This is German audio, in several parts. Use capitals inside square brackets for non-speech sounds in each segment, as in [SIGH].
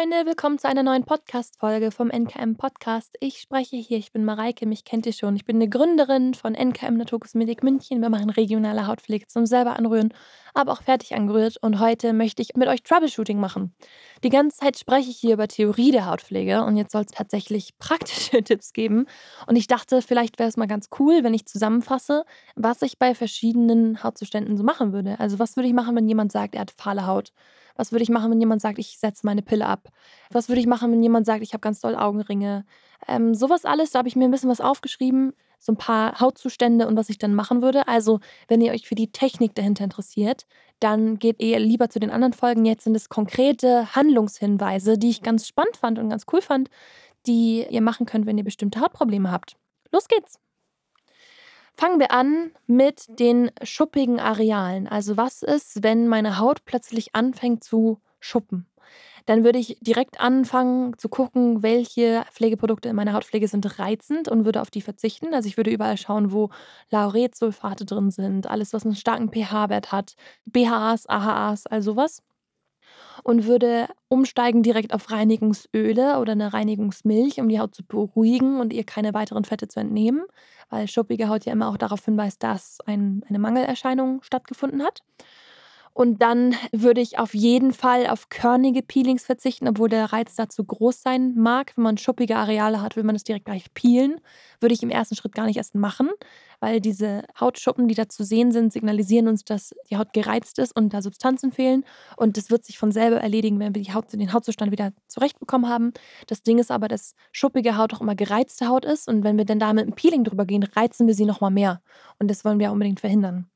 Freunde, willkommen zu einer neuen Podcast-Folge vom NKM Podcast. Ich spreche hier, ich bin Mareike, mich kennt ihr schon. Ich bin eine Gründerin von NKM Naturkosmetik München. Wir machen regionale Hautpflege zum selber anrühren, aber auch fertig angerührt. Und heute möchte ich mit euch Troubleshooting machen. Die ganze Zeit spreche ich hier über Theorie der Hautpflege und jetzt soll es tatsächlich [LAUGHS] praktische Tipps geben. Und ich dachte, vielleicht wäre es mal ganz cool, wenn ich zusammenfasse, was ich bei verschiedenen Hautzuständen so machen würde. Also was würde ich machen, wenn jemand sagt, er hat fahle Haut? Was würde ich machen, wenn jemand sagt, ich setze meine Pille ab? Was würde ich machen, wenn jemand sagt, ich habe ganz doll Augenringe? Ähm, sowas alles, da habe ich mir ein bisschen was aufgeschrieben, so ein paar Hautzustände und was ich dann machen würde. Also, wenn ihr euch für die Technik dahinter interessiert, dann geht ihr lieber zu den anderen Folgen. Jetzt sind es konkrete Handlungshinweise, die ich ganz spannend fand und ganz cool fand, die ihr machen könnt, wenn ihr bestimmte Hautprobleme habt. Los geht's! Fangen wir an mit den schuppigen Arealen. Also was ist, wenn meine Haut plötzlich anfängt zu schuppen? Dann würde ich direkt anfangen zu gucken, welche Pflegeprodukte in meiner Hautpflege sind reizend und würde auf die verzichten. Also ich würde überall schauen, wo Lauretsulfate drin sind, alles, was einen starken pH-Wert hat, BHAs, AHAs, all sowas und würde umsteigen direkt auf Reinigungsöle oder eine Reinigungsmilch, um die Haut zu beruhigen und ihr keine weiteren Fette zu entnehmen, weil schuppige Haut ja immer auch darauf hinweist, dass ein, eine Mangelerscheinung stattgefunden hat. Und dann würde ich auf jeden Fall auf körnige Peelings verzichten, obwohl der Reiz dazu groß sein mag. Wenn man schuppige Areale hat, will man das direkt gleich peelen. Würde ich im ersten Schritt gar nicht erst machen, weil diese Hautschuppen, die da zu sehen sind, signalisieren uns, dass die Haut gereizt ist und da Substanzen fehlen. Und das wird sich von selber erledigen, wenn wir die Haut, den Hautzustand wieder zurechtbekommen haben. Das Ding ist aber, dass schuppige Haut auch immer gereizte Haut ist. Und wenn wir dann da mit einem Peeling drüber gehen, reizen wir sie nochmal mehr. Und das wollen wir unbedingt verhindern.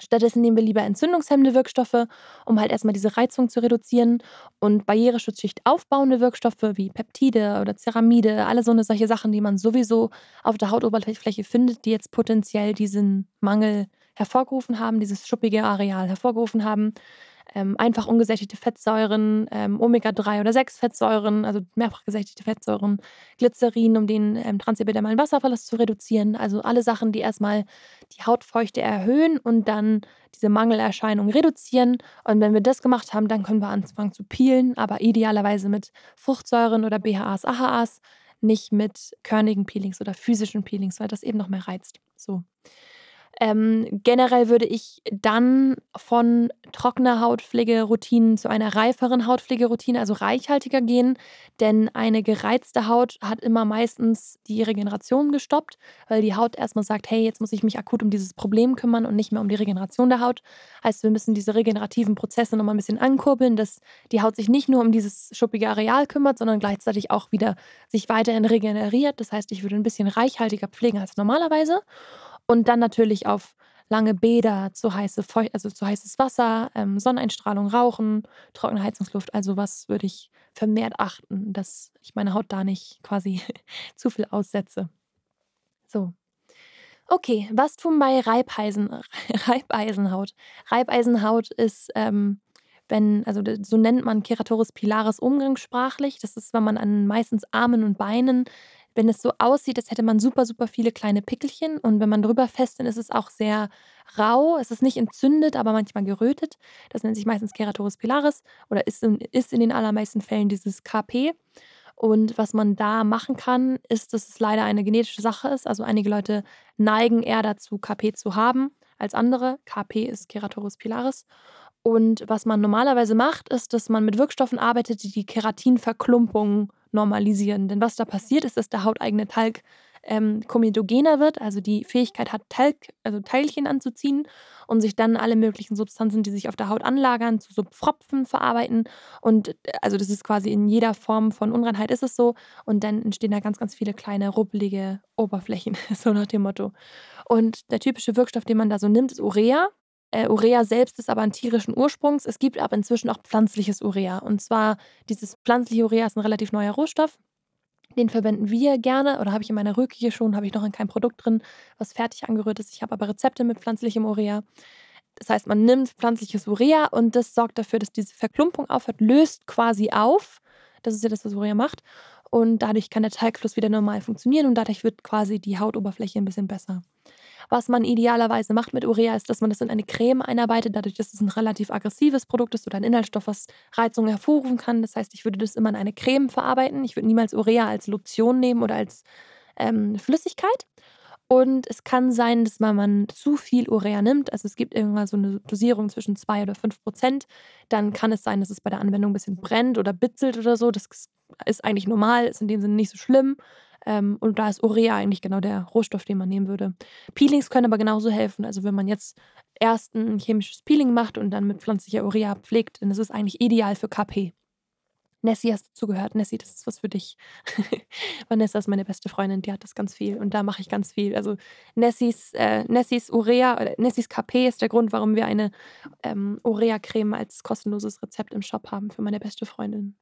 Stattdessen nehmen wir lieber entzündungshemmende Wirkstoffe, um halt erstmal diese Reizung zu reduzieren und Barriereschutzschicht aufbauende Wirkstoffe wie Peptide oder Ceramide, alle so eine solche Sachen, die man sowieso auf der Hautoberfläche findet, die jetzt potenziell diesen Mangel hervorgerufen haben, dieses schuppige Areal hervorgerufen haben, ähm, einfach ungesättigte Fettsäuren, ähm, Omega-3 oder 6 Fettsäuren, also mehrfach gesättigte Fettsäuren, Glycerin, um den ähm, transepidermalen Wasserverlust zu reduzieren. Also alle Sachen, die erstmal die Hautfeuchte erhöhen und dann diese Mangelerscheinung reduzieren. Und wenn wir das gemacht haben, dann können wir anfangen zu peelen, aber idealerweise mit Fruchtsäuren oder BHAs, AHAs, nicht mit körnigen Peelings oder physischen Peelings, weil das eben noch mehr reizt. So. Ähm, generell würde ich dann von trockener Hautpflegeroutinen zu einer reiferen Hautpflegeroutine, also reichhaltiger gehen, denn eine gereizte Haut hat immer meistens die Regeneration gestoppt, weil die Haut erstmal sagt, hey, jetzt muss ich mich akut um dieses Problem kümmern und nicht mehr um die Regeneration der Haut. Heißt, wir müssen diese regenerativen Prozesse nochmal ein bisschen ankurbeln, dass die Haut sich nicht nur um dieses schuppige Areal kümmert, sondern gleichzeitig auch wieder sich weiterhin regeneriert. Das heißt, ich würde ein bisschen reichhaltiger pflegen als normalerweise. Und dann natürlich auf lange Bäder, zu, heiße Feu also zu heißes Wasser, ähm, Sonneneinstrahlung, Rauchen, trockene Heizungsluft. Also was würde ich vermehrt achten, dass ich meine Haut da nicht quasi [LAUGHS] zu viel aussetze. So. Okay, was tun bei Reibeisen, [LAUGHS] Reibeisenhaut? Reibeisenhaut ist, ähm, wenn, also so nennt man Keratoris pilaris umgangssprachlich. Das ist, wenn man an meistens Armen und Beinen wenn es so aussieht, als hätte man super, super viele kleine Pickelchen und wenn man drüber fest, dann ist es auch sehr rau. Es ist nicht entzündet, aber manchmal gerötet. Das nennt sich meistens Keratoris pilaris oder ist in, ist in den allermeisten Fällen dieses KP. Und was man da machen kann, ist, dass es leider eine genetische Sache ist. Also einige Leute neigen eher dazu, KP zu haben als andere. KP ist Keratoris pilaris. Und was man normalerweise macht, ist, dass man mit Wirkstoffen arbeitet, die die Keratinverklumpung normalisieren. Denn was da passiert, ist, dass der hauteigene Talg ähm, komedogener wird, also die Fähigkeit hat, Talg, also Teilchen anzuziehen und sich dann alle möglichen Substanzen, die sich auf der Haut anlagern, zu so Pfropfen verarbeiten. Und äh, also das ist quasi in jeder Form von Unreinheit ist es so. Und dann entstehen da ganz, ganz viele kleine, ruppelige Oberflächen, [LAUGHS] so nach dem Motto. Und der typische Wirkstoff, den man da so nimmt, ist Urea. Äh, Urea selbst ist aber ein tierischen Ursprungs. Es gibt aber inzwischen auch pflanzliches Urea. Und zwar dieses pflanzliche Urea ist ein relativ neuer Rohstoff. Den verwenden wir gerne oder habe ich in meiner hier schon, habe ich noch in keinem Produkt drin, was fertig angerührt ist. Ich habe aber Rezepte mit pflanzlichem Urea. Das heißt, man nimmt pflanzliches Urea und das sorgt dafür, dass diese Verklumpung aufhört, löst quasi auf. Das ist ja das, was Urea macht und dadurch kann der Talgfluss wieder normal funktionieren und dadurch wird quasi die Hautoberfläche ein bisschen besser. Was man idealerweise macht mit Urea, ist, dass man das in eine Creme einarbeitet, dadurch, dass es ein relativ aggressives Produkt ist oder ein Inhaltsstoff, was Reizung hervorrufen kann. Das heißt, ich würde das immer in eine Creme verarbeiten. Ich würde niemals Urea als Lotion nehmen oder als ähm, Flüssigkeit. Und es kann sein, dass man, man zu viel Urea nimmt. Also es gibt irgendwann so eine Dosierung zwischen 2 oder 5 Prozent. Dann kann es sein, dass es bei der Anwendung ein bisschen brennt oder bitzelt oder so. Das ist eigentlich normal, ist in dem Sinne nicht so schlimm. Ähm, und da ist Urea eigentlich genau der Rohstoff, den man nehmen würde. Peelings können aber genauso helfen. Also wenn man jetzt erst ein chemisches Peeling macht und dann mit pflanzlicher Urea pflegt, dann ist es eigentlich ideal für KP. Nessie hast du zugehört. Nessie, das ist was für dich. [LAUGHS] Vanessa ist meine beste Freundin, die hat das ganz viel und da mache ich ganz viel. Also Nessies, äh, Nessies Urea, oder Nessies KP ist der Grund, warum wir eine ähm, Urea-Creme als kostenloses Rezept im Shop haben für meine beste Freundin.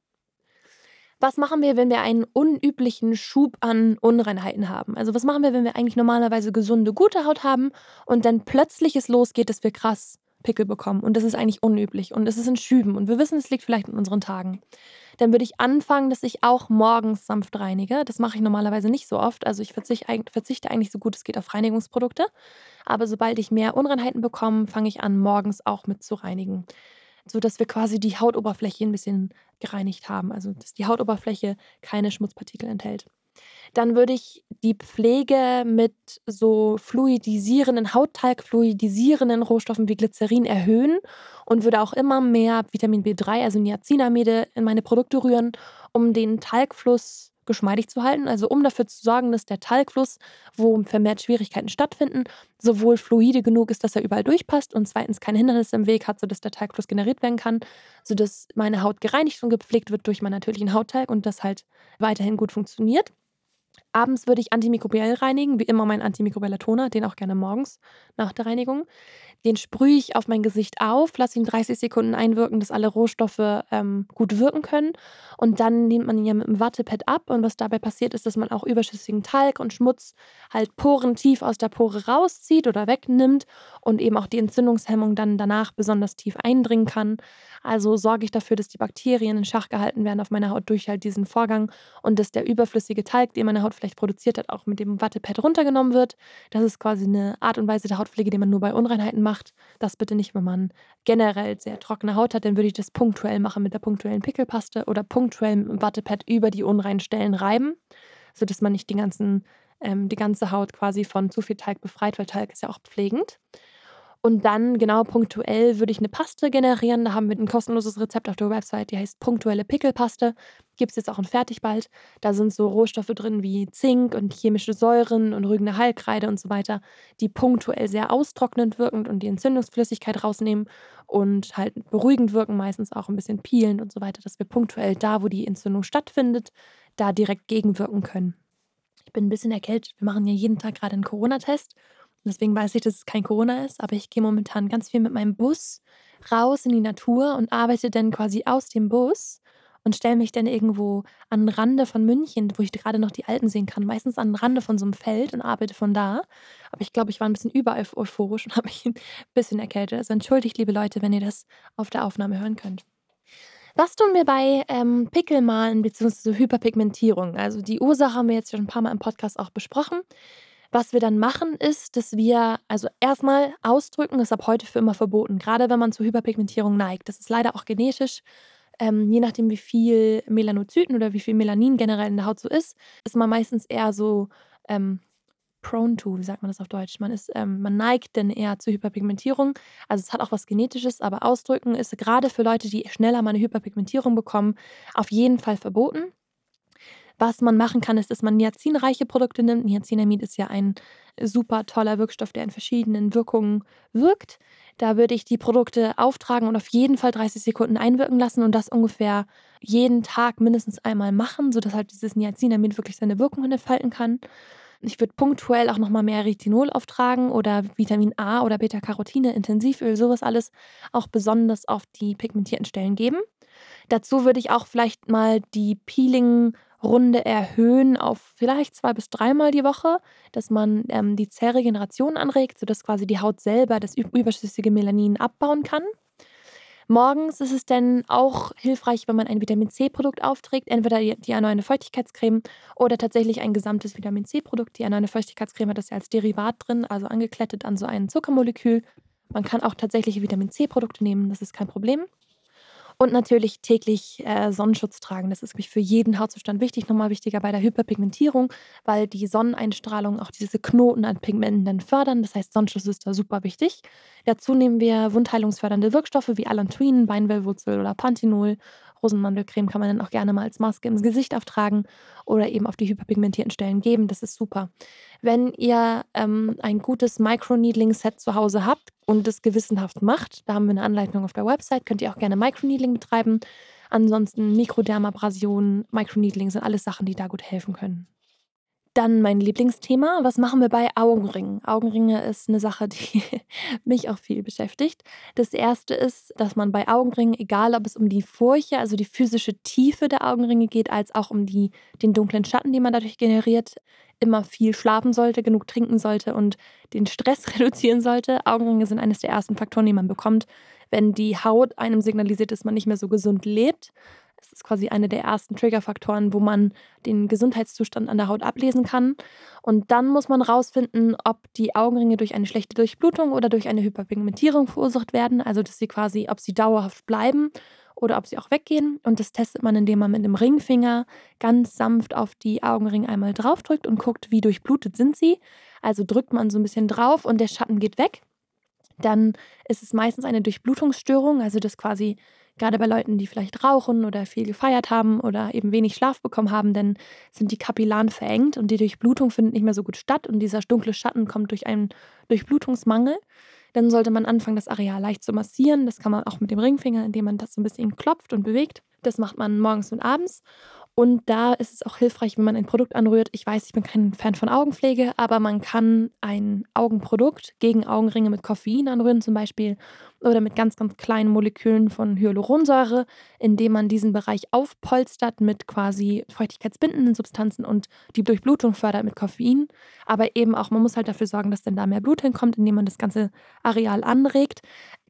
Was machen wir, wenn wir einen unüblichen Schub an Unreinheiten haben? Also was machen wir, wenn wir eigentlich normalerweise gesunde, gute Haut haben und dann plötzlich es losgeht, dass wir krass Pickel bekommen und das ist eigentlich unüblich und es ist in Schüben und wir wissen, es liegt vielleicht in unseren Tagen. Dann würde ich anfangen, dass ich auch morgens sanft reinige. Das mache ich normalerweise nicht so oft. Also ich verzichte, eigentlich so gut es geht auf Reinigungsprodukte. Aber sobald ich mehr Unreinheiten bekomme, fange ich an, morgens auch mit zu reinigen sodass wir quasi die Hautoberfläche ein bisschen gereinigt haben, also dass die Hautoberfläche keine Schmutzpartikel enthält. Dann würde ich die Pflege mit so fluidisierenden, Hauttalg-fluidisierenden Rohstoffen wie Glycerin erhöhen und würde auch immer mehr Vitamin B3, also Niacinamide, in meine Produkte rühren, um den Talgfluss geschmeidig zu halten, also um dafür zu sorgen, dass der Talgfluss, wo vermehrt Schwierigkeiten stattfinden, sowohl fluide genug ist, dass er überall durchpasst und zweitens keine Hindernisse im Weg hat, sodass der Talgfluss generiert werden kann, sodass meine Haut gereinigt und gepflegt wird durch meinen natürlichen Hauttalg und das halt weiterhin gut funktioniert. Abends würde ich antimikrobiell reinigen, wie immer mein antimikrobieller Toner, den auch gerne morgens nach der Reinigung. Den sprühe ich auf mein Gesicht auf, lasse ihn 30 Sekunden einwirken, dass alle Rohstoffe ähm, gut wirken können. Und dann nimmt man ihn ja mit einem Wattepad ab. Und was dabei passiert, ist, dass man auch überschüssigen Talg und Schmutz halt porentief aus der Pore rauszieht oder wegnimmt und eben auch die Entzündungshemmung dann danach besonders tief eindringen kann. Also sorge ich dafür, dass die Bakterien in Schach gehalten werden auf meiner Haut durch halt diesen Vorgang und dass der überflüssige Talg, den meine Haut vielleicht produziert hat, auch mit dem Wattepad runtergenommen wird. Das ist quasi eine Art und Weise der Hautpflege, die man nur bei Unreinheiten macht. Das bitte nicht, wenn man generell sehr trockene Haut hat, dann würde ich das punktuell machen mit der punktuellen Pickelpaste oder punktuell mit dem Wattepad über die unreinen Stellen reiben, sodass man nicht die, ganzen, ähm, die ganze Haut quasi von zu viel Talg befreit, weil Talg ist ja auch pflegend. Und dann genau punktuell würde ich eine Paste generieren. Da haben wir ein kostenloses Rezept auf der Website, die heißt punktuelle Pickelpaste. Gibt es jetzt auch in fertig bald. Da sind so Rohstoffe drin wie Zink und chemische Säuren und rügende Heilkreide und so weiter, die punktuell sehr austrocknend wirkend und die Entzündungsflüssigkeit rausnehmen und halt beruhigend wirken, meistens auch ein bisschen peelend und so weiter, dass wir punktuell da, wo die Entzündung stattfindet, da direkt gegenwirken können. Ich bin ein bisschen erkältet. Wir machen ja jeden Tag gerade einen Corona-Test Deswegen weiß ich, dass es kein Corona ist, aber ich gehe momentan ganz viel mit meinem Bus raus in die Natur und arbeite dann quasi aus dem Bus und stelle mich dann irgendwo an den Rande von München, wo ich gerade noch die Alten sehen kann, meistens an den Rande von so einem Feld und arbeite von da. Aber ich glaube, ich war ein bisschen über euphorisch und [LAUGHS] habe mich ein bisschen erkältet. Also entschuldigt, liebe Leute, wenn ihr das auf der Aufnahme hören könnt. Was tun wir bei ähm, Pickelmalen bzw. Hyperpigmentierung? Also die Ursache haben wir jetzt schon ein paar Mal im Podcast auch besprochen. Was wir dann machen, ist, dass wir also erstmal ausdrücken, ist ab heute für immer verboten, gerade wenn man zur Hyperpigmentierung neigt. Das ist leider auch genetisch. Ähm, je nachdem, wie viel Melanozyten oder wie viel Melanin generell in der Haut so ist, ist man meistens eher so ähm, prone to, wie sagt man das auf Deutsch? Man, ist, ähm, man neigt dann eher zur Hyperpigmentierung. Also es hat auch was Genetisches, aber Ausdrücken ist gerade für Leute, die schneller mal eine Hyperpigmentierung bekommen, auf jeden Fall verboten. Was man machen kann, ist, dass man niacinreiche Produkte nimmt. Niacinamid ist ja ein super toller Wirkstoff, der in verschiedenen Wirkungen wirkt. Da würde ich die Produkte auftragen und auf jeden Fall 30 Sekunden einwirken lassen und das ungefähr jeden Tag mindestens einmal machen, sodass halt dieses Niacinamid wirklich seine Wirkung entfalten kann. Ich würde punktuell auch nochmal mehr Retinol auftragen oder Vitamin A oder Beta-Carotine, Intensivöl, sowas alles auch besonders auf die pigmentierten Stellen geben. Dazu würde ich auch vielleicht mal die Peeling- Runde erhöhen auf vielleicht zwei bis dreimal die Woche, dass man ähm, die Zellregeneration anregt, sodass quasi die Haut selber das überschüssige Melanin abbauen kann. Morgens ist es dann auch hilfreich, wenn man ein Vitamin-C-Produkt aufträgt, entweder die erneuernde Feuchtigkeitscreme oder tatsächlich ein gesamtes Vitamin-C-Produkt. Die erneuernde Feuchtigkeitscreme hat das ja als Derivat drin, also angeklettet an so ein Zuckermolekül. Man kann auch tatsächliche Vitamin-C-Produkte nehmen, das ist kein Problem. Und natürlich täglich, äh, Sonnenschutz tragen. Das ist für jeden Hautzustand wichtig. Noch mal wichtiger bei der Hyperpigmentierung, weil die Sonneneinstrahlung auch diese Knoten an Pigmenten dann fördern. Das heißt, Sonnenschutz ist da super wichtig. Dazu nehmen wir wundheilungsfördernde Wirkstoffe wie Allantoin, Beinwellwurzel oder Panthenol Rosenmandelcreme kann man dann auch gerne mal als Maske ins Gesicht auftragen oder eben auf die hyperpigmentierten Stellen geben. Das ist super. Wenn ihr ähm, ein gutes Microneedling-Set zu Hause habt und es gewissenhaft macht, da haben wir eine Anleitung auf der Website, könnt ihr auch gerne Microneedling betreiben. Ansonsten Mikrodermabrasion, Microneedling sind alles Sachen, die da gut helfen können. Dann mein Lieblingsthema. Was machen wir bei Augenringen? Augenringe ist eine Sache, die [LAUGHS] mich auch viel beschäftigt. Das erste ist, dass man bei Augenringen, egal ob es um die Furche, also die physische Tiefe der Augenringe geht, als auch um die, den dunklen Schatten, den man dadurch generiert, immer viel schlafen sollte, genug trinken sollte und den Stress [LAUGHS] reduzieren sollte. Augenringe sind eines der ersten Faktoren, die man bekommt, wenn die Haut einem signalisiert, dass man nicht mehr so gesund lebt. Das ist quasi einer der ersten Triggerfaktoren, wo man den Gesundheitszustand an der Haut ablesen kann. Und dann muss man rausfinden, ob die Augenringe durch eine schlechte Durchblutung oder durch eine Hyperpigmentierung verursacht werden. Also, dass sie quasi, ob sie dauerhaft bleiben oder ob sie auch weggehen. Und das testet man, indem man mit dem Ringfinger ganz sanft auf die Augenringe einmal draufdrückt und guckt, wie durchblutet sind sie. Also drückt man so ein bisschen drauf und der Schatten geht weg. Dann ist es meistens eine Durchblutungsstörung, also dass quasi Gerade bei Leuten, die vielleicht rauchen oder viel gefeiert haben oder eben wenig Schlaf bekommen haben, dann sind die Kapillaren verengt und die Durchblutung findet nicht mehr so gut statt und dieser dunkle Schatten kommt durch einen Durchblutungsmangel. Dann sollte man anfangen, das Areal leicht zu massieren. Das kann man auch mit dem Ringfinger, indem man das so ein bisschen klopft und bewegt. Das macht man morgens und abends. Und da ist es auch hilfreich, wenn man ein Produkt anrührt. Ich weiß, ich bin kein Fan von Augenpflege, aber man kann ein Augenprodukt gegen Augenringe mit Koffein anrühren zum Beispiel oder mit ganz, ganz kleinen Molekülen von Hyaluronsäure, indem man diesen Bereich aufpolstert mit quasi feuchtigkeitsbindenden Substanzen und die Durchblutung fördert mit Koffein. Aber eben auch, man muss halt dafür sorgen, dass dann da mehr Blut hinkommt, indem man das ganze Areal anregt.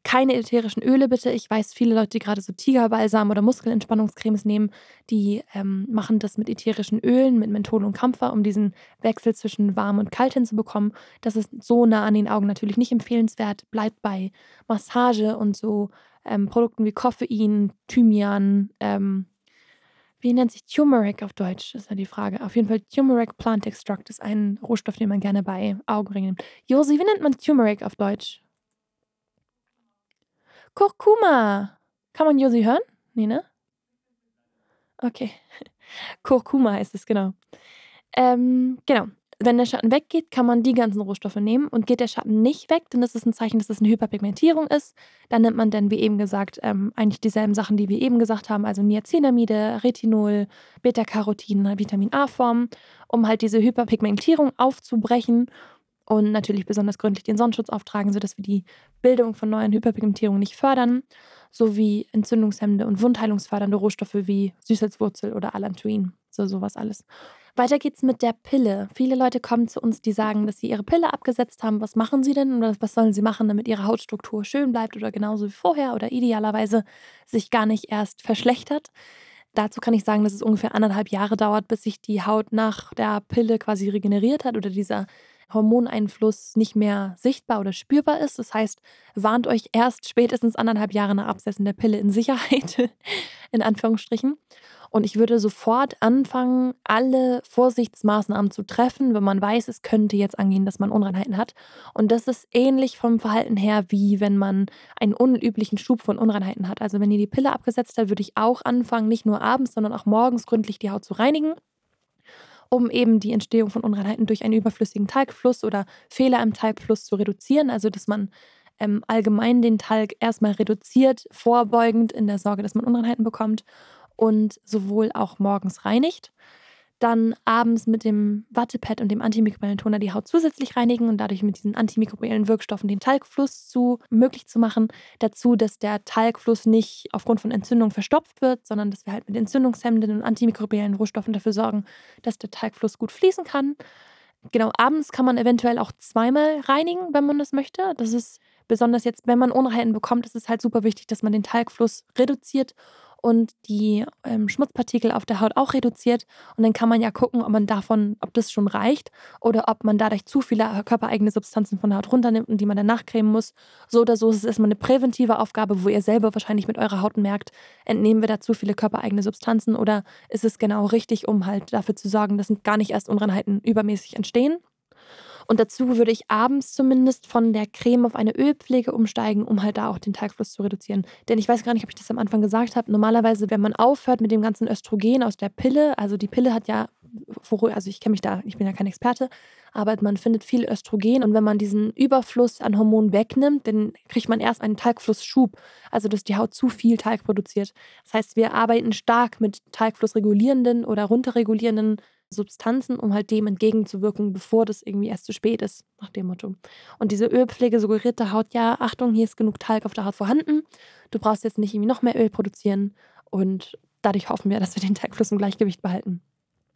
Keine ätherischen Öle bitte. Ich weiß, viele Leute, die gerade so Tigerbalsam oder Muskelentspannungscremes nehmen, die ähm, machen das mit ätherischen Ölen, mit Menthol und Kampfer, um diesen Wechsel zwischen warm und kalt hinzubekommen. Das ist so nah an den Augen natürlich nicht empfehlenswert. Bleibt bei Massage und so ähm, Produkten wie Koffein, Thymian, ähm, wie nennt sich Turmeric auf Deutsch? Ist ja die Frage. Auf jeden Fall Turmeric Plant Extract ist ein Rohstoff, den man gerne bei Augenringen nimmt. Josi, wie nennt man Turmeric auf Deutsch? Kurkuma. Kann man Josi hören? Nee, ne? Okay. [LAUGHS] Kurkuma heißt es, genau. Ähm, genau. Wenn der Schatten weggeht, kann man die ganzen Rohstoffe nehmen. Und geht der Schatten nicht weg, dann ist es ein Zeichen, dass es eine Hyperpigmentierung ist. Dann nimmt man dann, wie eben gesagt, ähm, eigentlich dieselben Sachen, die wir eben gesagt haben, also Niacinamide, Retinol, Beta-Carotin, Vitamin A-Form, um halt diese Hyperpigmentierung aufzubrechen und natürlich besonders gründlich den Sonnenschutz auftragen, sodass wir die Bildung von neuen Hyperpigmentierungen nicht fördern, sowie entzündungshemmende und wundheilungsfördernde Rohstoffe wie Süßholzwurzel oder Allantoin, so sowas alles. Weiter geht's mit der Pille. Viele Leute kommen zu uns, die sagen, dass sie ihre Pille abgesetzt haben. Was machen sie denn oder was sollen sie machen, damit ihre Hautstruktur schön bleibt oder genauso wie vorher oder idealerweise sich gar nicht erst verschlechtert? Dazu kann ich sagen, dass es ungefähr anderthalb Jahre dauert, bis sich die Haut nach der Pille quasi regeneriert hat oder dieser Hormoneinfluss nicht mehr sichtbar oder spürbar ist. Das heißt, warnt euch erst spätestens anderthalb Jahre nach Absetzen der Pille in Sicherheit, [LAUGHS] in Anführungsstrichen. Und ich würde sofort anfangen, alle Vorsichtsmaßnahmen zu treffen, wenn man weiß, es könnte jetzt angehen, dass man Unreinheiten hat. Und das ist ähnlich vom Verhalten her, wie wenn man einen unüblichen Schub von Unreinheiten hat. Also wenn ihr die Pille abgesetzt habt, würde ich auch anfangen, nicht nur abends, sondern auch morgens gründlich die Haut zu reinigen um eben die Entstehung von Unreinheiten durch einen überflüssigen Talgfluss oder Fehler im Talgfluss zu reduzieren. Also dass man ähm, allgemein den Talg erstmal reduziert, vorbeugend in der Sorge, dass man Unreinheiten bekommt und sowohl auch morgens reinigt dann abends mit dem Wattepad und dem antimikrobiellen Toner die Haut zusätzlich reinigen und dadurch mit diesen antimikrobiellen Wirkstoffen den Talgfluss zu möglich zu machen. Dazu, dass der Talgfluss nicht aufgrund von Entzündung verstopft wird, sondern dass wir halt mit entzündungshemmenden und antimikrobiellen Rohstoffen dafür sorgen, dass der Talgfluss gut fließen kann. Genau, abends kann man eventuell auch zweimal reinigen, wenn man das möchte. Das ist besonders jetzt, wenn man Unreinheiten bekommt, ist es halt super wichtig, dass man den Talgfluss reduziert und die ähm, Schmutzpartikel auf der Haut auch reduziert. Und dann kann man ja gucken, ob man davon, ob das schon reicht oder ob man dadurch zu viele körpereigene Substanzen von der Haut runternimmt und die man danach cremen muss. So oder so ist es erstmal eine präventive Aufgabe, wo ihr selber wahrscheinlich mit eurer Haut merkt, entnehmen wir da zu viele körpereigene Substanzen oder ist es genau richtig, um halt dafür zu sorgen, dass gar nicht erst Unreinheiten übermäßig entstehen. Und dazu würde ich abends zumindest von der Creme auf eine Ölpflege umsteigen, um halt da auch den Talgfluss zu reduzieren. Denn ich weiß gar nicht, ob ich das am Anfang gesagt habe. Normalerweise, wenn man aufhört mit dem ganzen Östrogen aus der Pille, also die Pille hat ja, also ich kenne mich da, ich bin ja kein Experte, aber man findet viel Östrogen und wenn man diesen Überfluss an Hormonen wegnimmt, dann kriegt man erst einen Talgflussschub, also dass die Haut zu viel Talg produziert. Das heißt, wir arbeiten stark mit Talgflussregulierenden oder runterregulierenden Substanzen, um halt dem entgegenzuwirken, bevor das irgendwie erst zu spät ist, nach dem Motto. Und diese Ölpflege suggeriert der Haut, ja, Achtung, hier ist genug Talg auf der Haut vorhanden. Du brauchst jetzt nicht irgendwie noch mehr Öl produzieren. Und dadurch hoffen wir, dass wir den Talgfluss im Gleichgewicht behalten.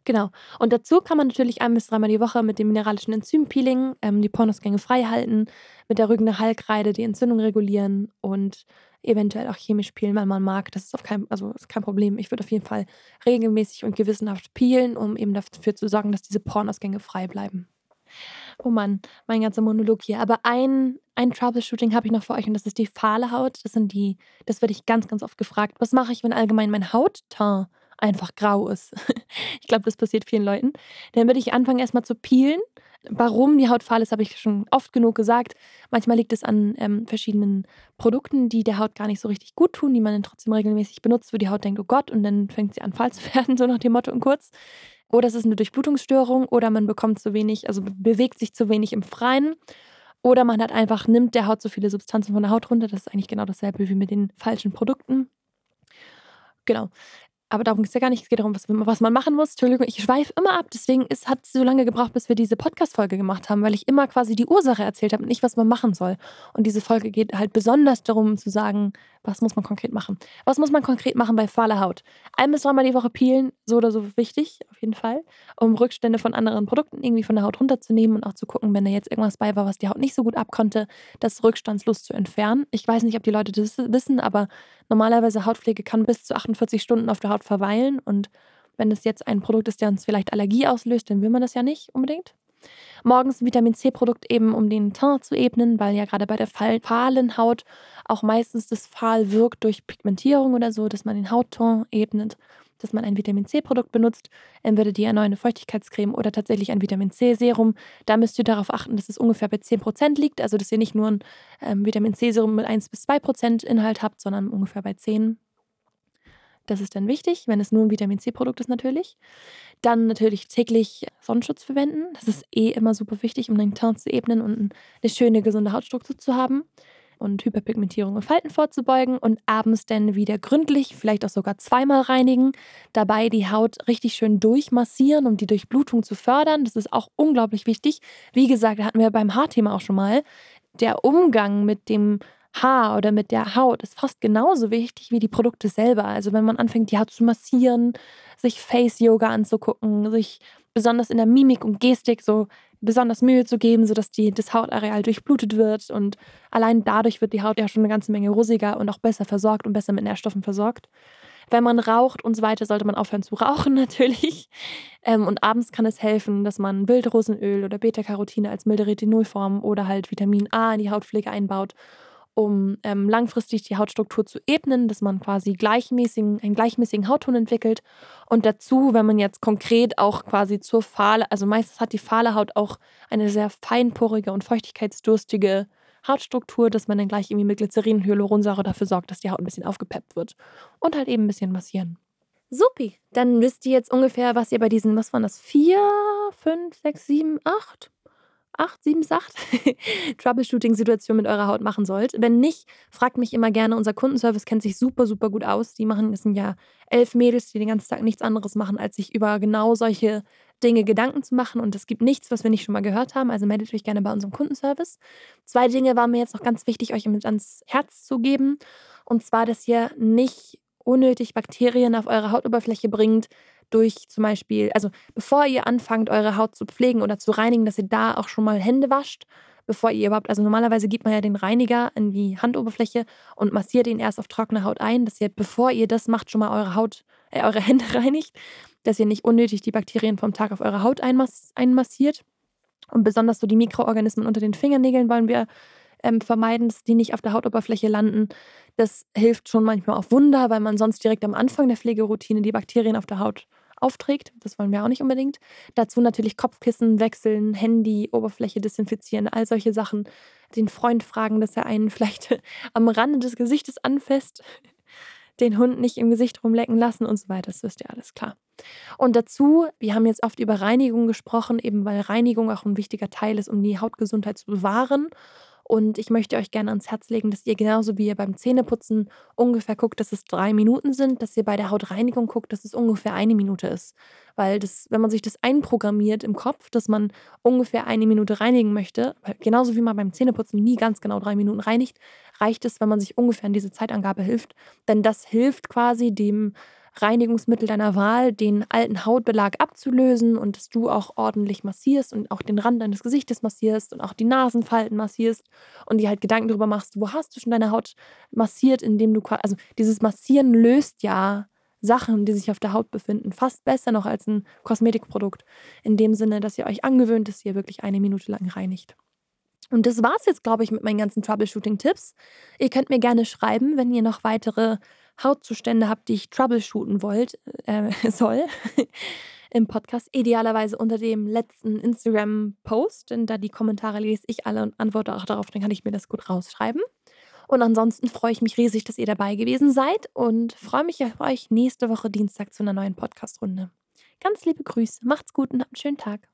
Genau. Und dazu kann man natürlich ein bis dreimal die Woche mit dem mineralischen Enzympeeling ähm, die Pornosgänge frei halten, mit der Rügende Halkreide die Entzündung regulieren und eventuell auch chemisch peelen, wenn man mag. Das ist auf kein, also ist kein Problem. Ich würde auf jeden Fall regelmäßig und gewissenhaft peelen, um eben dafür zu sorgen, dass diese Pornausgänge frei bleiben. Oh Mann, mein ganzer Monolog hier. Aber ein, ein Troubleshooting habe ich noch für euch und das ist die fahle Haut. Das sind die, das werde ich ganz, ganz oft gefragt. Was mache ich, wenn allgemein mein Hautton einfach grau ist? [LAUGHS] ich glaube, das passiert vielen Leuten. Dann würde ich anfangen, erstmal zu peelen Warum die Haut fahl ist, habe ich schon oft genug gesagt. Manchmal liegt es an ähm, verschiedenen Produkten, die der Haut gar nicht so richtig gut tun, die man dann trotzdem regelmäßig benutzt, wo die Haut denkt, oh Gott, und dann fängt sie an fahl zu [LAUGHS] werden, so nach dem Motto und kurz. Oder es ist eine Durchblutungsstörung oder man bekommt zu wenig, also bewegt sich zu wenig im Freien. Oder man hat einfach, nimmt der Haut so viele Substanzen von der Haut runter. Das ist eigentlich genau dasselbe wie mit den falschen Produkten. Genau. Aber darum geht es ja gar nicht. Es geht darum, was, was man machen muss. Entschuldigung, ich schweife immer ab. Deswegen hat es so lange gebraucht, bis wir diese Podcast-Folge gemacht haben, weil ich immer quasi die Ursache erzählt habe und nicht, was man machen soll. Und diese Folge geht halt besonders darum zu sagen, was muss man konkret machen? Was muss man konkret machen bei fahler Haut? Ein bis dreimal die Woche peelen, so oder so wichtig, auf jeden Fall, um Rückstände von anderen Produkten irgendwie von der Haut runterzunehmen und auch zu gucken, wenn da jetzt irgendwas bei war, was die Haut nicht so gut abkonnte, das rückstandslos zu entfernen. Ich weiß nicht, ob die Leute das wissen, aber normalerweise Hautpflege kann bis zu 48 Stunden auf der Haut verweilen und wenn es jetzt ein Produkt ist, der uns vielleicht Allergie auslöst, dann will man das ja nicht unbedingt. Morgens ein Vitamin C-Produkt eben, um den Teint zu ebnen, weil ja gerade bei der fahlen Haut auch meistens das Fahl wirkt durch Pigmentierung oder so, dass man den Hautton ebnet, dass man ein Vitamin C-Produkt benutzt, entweder die erneuernde Feuchtigkeitscreme oder tatsächlich ein Vitamin C-Serum. Da müsst ihr darauf achten, dass es ungefähr bei 10% liegt, also dass ihr nicht nur ein ähm, Vitamin C-Serum mit 1 bis 2% Inhalt habt, sondern ungefähr bei 10 das ist dann wichtig, wenn es nur ein Vitamin C-Produkt ist natürlich. Dann natürlich täglich Sonnenschutz verwenden. Das ist eh immer super wichtig, um den Teint zu ebnen und eine schöne, gesunde Hautstruktur zu haben und Hyperpigmentierung und Falten vorzubeugen und abends dann wieder gründlich, vielleicht auch sogar zweimal reinigen, dabei die Haut richtig schön durchmassieren, um die Durchblutung zu fördern. Das ist auch unglaublich wichtig. Wie gesagt, hatten wir beim Haarthema auch schon mal. Der Umgang mit dem Haar oder mit der Haut ist fast genauso wichtig wie die Produkte selber. Also wenn man anfängt, die Haut zu massieren, sich Face-Yoga anzugucken, sich besonders in der Mimik und Gestik so besonders Mühe zu geben, sodass die, das Hautareal durchblutet wird. Und allein dadurch wird die Haut ja schon eine ganze Menge rosiger und auch besser versorgt und besser mit Nährstoffen versorgt. Wenn man raucht und so weiter, sollte man aufhören zu rauchen [LAUGHS] natürlich. Ähm, und abends kann es helfen, dass man Wildrosenöl oder Beta-Carotine als milde Retinolform oder halt Vitamin A in die Hautpflege einbaut um ähm, langfristig die Hautstruktur zu ebnen, dass man quasi gleichmäßigen, einen gleichmäßigen Hautton entwickelt. Und dazu, wenn man jetzt konkret auch quasi zur fahle, also meistens hat die fahle Haut auch eine sehr feinporige und feuchtigkeitsdurstige Hautstruktur, dass man dann gleich irgendwie mit Glycerin Hyaluronsäure dafür sorgt, dass die Haut ein bisschen aufgepeppt wird. Und halt eben ein bisschen massieren. Supi, dann wisst ihr jetzt ungefähr, was ihr bei diesen, was waren das, vier, fünf, sechs, sieben, acht? 8, 7, 8 [LAUGHS] Troubleshooting-Situation mit eurer Haut machen sollt. Wenn nicht, fragt mich immer gerne. Unser Kundenservice kennt sich super, super gut aus. Die machen, das sind ja elf Mädels, die den ganzen Tag nichts anderes machen, als sich über genau solche Dinge Gedanken zu machen. Und es gibt nichts, was wir nicht schon mal gehört haben. Also meldet euch gerne bei unserem Kundenservice. Zwei Dinge waren mir jetzt noch ganz wichtig, euch mit ans Herz zu geben. Und zwar, dass ihr nicht unnötig Bakterien auf eure Hautoberfläche bringt, durch zum Beispiel, also bevor ihr anfangt, eure Haut zu pflegen oder zu reinigen, dass ihr da auch schon mal Hände wascht, bevor ihr überhaupt, also normalerweise gibt man ja den Reiniger in die Handoberfläche und massiert ihn erst auf trockene Haut ein, dass ihr, bevor ihr das macht, schon mal eure Haut, äh, eure Hände [LAUGHS] reinigt, dass ihr nicht unnötig die Bakterien vom Tag auf eure Haut einmass einmassiert. Und besonders so die Mikroorganismen unter den Fingernägeln wollen wir ähm, vermeiden, dass die nicht auf der Hautoberfläche landen. Das hilft schon manchmal auf Wunder, weil man sonst direkt am Anfang der Pflegeroutine die Bakterien auf der Haut aufträgt. Das wollen wir auch nicht unbedingt. Dazu natürlich Kopfkissen wechseln, Handy, Oberfläche desinfizieren, all solche Sachen. Den Freund fragen, dass er einen [LAUGHS] vielleicht am Rande des Gesichtes anfasst. Den Hund nicht im Gesicht rumlecken lassen und so weiter. Das wisst ihr alles klar. Und dazu, wir haben jetzt oft über Reinigung gesprochen, eben weil Reinigung auch ein wichtiger Teil ist, um die Hautgesundheit zu bewahren. Und ich möchte euch gerne ans Herz legen, dass ihr genauso wie ihr beim Zähneputzen ungefähr guckt, dass es drei Minuten sind, dass ihr bei der Hautreinigung guckt, dass es ungefähr eine Minute ist. Weil das, wenn man sich das einprogrammiert im Kopf, dass man ungefähr eine Minute reinigen möchte, genauso wie man beim Zähneputzen nie ganz genau drei Minuten reinigt, reicht es, wenn man sich ungefähr an diese Zeitangabe hilft. Denn das hilft quasi dem Reinigungsmittel deiner Wahl, den alten Hautbelag abzulösen und dass du auch ordentlich massierst und auch den Rand deines Gesichtes massierst und auch die Nasenfalten massierst und dir halt Gedanken darüber machst, wo hast du schon deine Haut massiert, indem du quasi, also dieses Massieren löst ja Sachen, die sich auf der Haut befinden, fast besser noch als ein Kosmetikprodukt. In dem Sinne, dass ihr euch angewöhnt, dass ihr wirklich eine Minute lang reinigt. Und das war es jetzt, glaube ich, mit meinen ganzen Troubleshooting-Tipps. Ihr könnt mir gerne schreiben, wenn ihr noch weitere Hautzustände habt, die ich troubleshooten wollt, äh, [LAUGHS] soll, im Podcast. Idealerweise unter dem letzten Instagram-Post, denn da die Kommentare lese ich alle und antworte auch darauf, dann kann ich mir das gut rausschreiben. Und ansonsten freue ich mich riesig, dass ihr dabei gewesen seid und freue mich auf euch nächste Woche Dienstag zu einer neuen Podcast-Runde. Ganz liebe Grüße, macht's gut und habt einen schönen Tag.